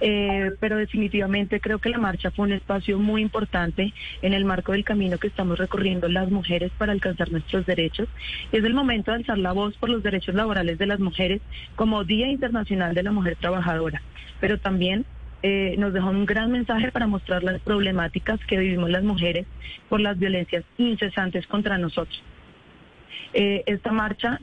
Eh, pero definitivamente creo que la marcha fue un espacio muy importante en el marco del camino que estamos recorriendo las mujeres para alcanzar nuestros derechos. Es el momento de alzar la voz por los derechos laborales de las mujeres como Día Internacional de la Mujer Trabajadora, pero también eh, nos dejó un gran mensaje para mostrar las problemáticas que vivimos las mujeres por las violencias incesantes contra nosotros. Eh, esta marcha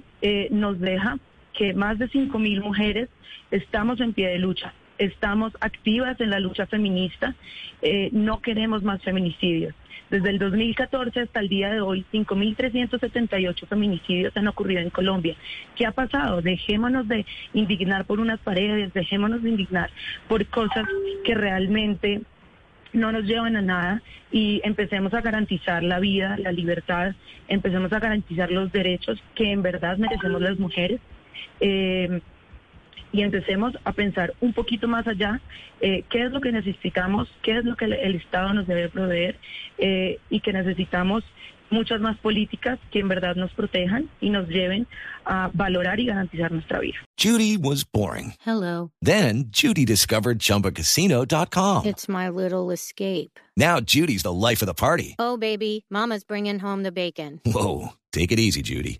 nos deja que más de 5.000 mujeres estamos en pie de lucha, estamos activas en la lucha feminista, eh, no queremos más feminicidios. Desde el 2014 hasta el día de hoy, 5.378 feminicidios han ocurrido en Colombia. ¿Qué ha pasado? Dejémonos de indignar por unas paredes, dejémonos de indignar por cosas que realmente no nos llevan a nada y empecemos a garantizar la vida, la libertad, empecemos a garantizar los derechos que en verdad merecemos las mujeres. Eh, y empecemos a pensar un poquito más allá eh, qué es lo que necesitamos, qué es lo que el, el Estado nos debe proveer eh, y que necesitamos muchas más políticas que en verdad nos protejan y nos lleven a valorar y garantizar nuestra vida. Judy was boring. Hello. Then Judy discovered ChumbaCasino.com. It's my little escape. Now Judy's the life of the party. Oh, baby, Mama's bringing home the bacon. Whoa, take it easy, Judy.